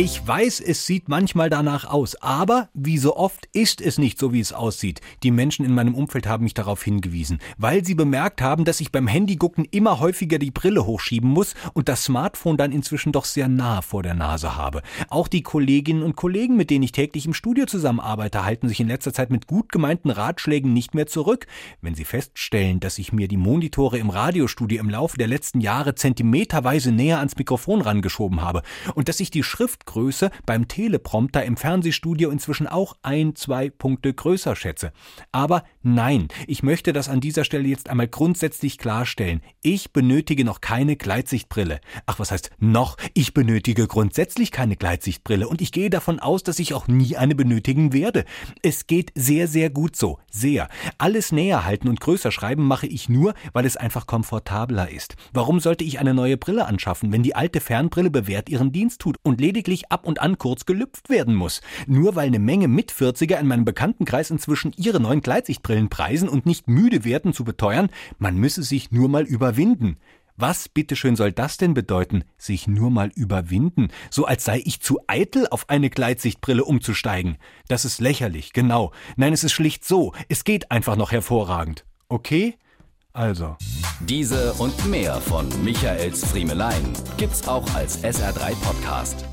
Ich weiß, es sieht manchmal danach aus, aber wie so oft ist es nicht so, wie es aussieht. Die Menschen in meinem Umfeld haben mich darauf hingewiesen, weil sie bemerkt haben, dass ich beim Handygucken immer häufiger die Brille hochschieben muss und das Smartphone dann inzwischen doch sehr nah vor der Nase habe. Auch die Kolleginnen und Kollegen, mit denen ich täglich im Studio zusammenarbeite, halten sich in letzter Zeit mit gut gemeinten Ratschlägen nicht mehr zurück. Wenn sie feststellen, dass ich mir die Monitore im Radiostudio im Laufe der letzten Jahre zentimeterweise näher ans Mikrofon rangeschoben habe und dass ich die Schrift Schriftgröße beim Teleprompter im Fernsehstudio inzwischen auch ein, zwei Punkte größer schätze. Aber nein, ich möchte das an dieser Stelle jetzt einmal grundsätzlich klarstellen. Ich benötige noch keine Gleitsichtbrille. Ach, was heißt noch? Ich benötige grundsätzlich keine Gleitsichtbrille und ich gehe davon aus, dass ich auch nie eine benötigen werde. Es geht sehr, sehr gut so. Sehr. Alles näher halten und größer schreiben mache ich nur, weil es einfach komfortabler ist. Warum sollte ich eine neue Brille anschaffen, wenn die alte Fernbrille bewährt ihren Dienst tut und lediglich wirklich ab und an kurz gelüpft werden muss. Nur weil eine Menge Mitvierziger in meinem Bekanntenkreis inzwischen ihre neuen Gleitsichtbrillen preisen und nicht müde werden zu beteuern, man müsse sich nur mal überwinden. Was bitteschön soll das denn bedeuten, sich nur mal überwinden, so als sei ich zu eitel, auf eine Gleitsichtbrille umzusteigen? Das ist lächerlich, genau. Nein, es ist schlicht so, es geht einfach noch hervorragend. Okay? Also. Diese und mehr von Michaels Friemelein gibt's auch als SR3 Podcast.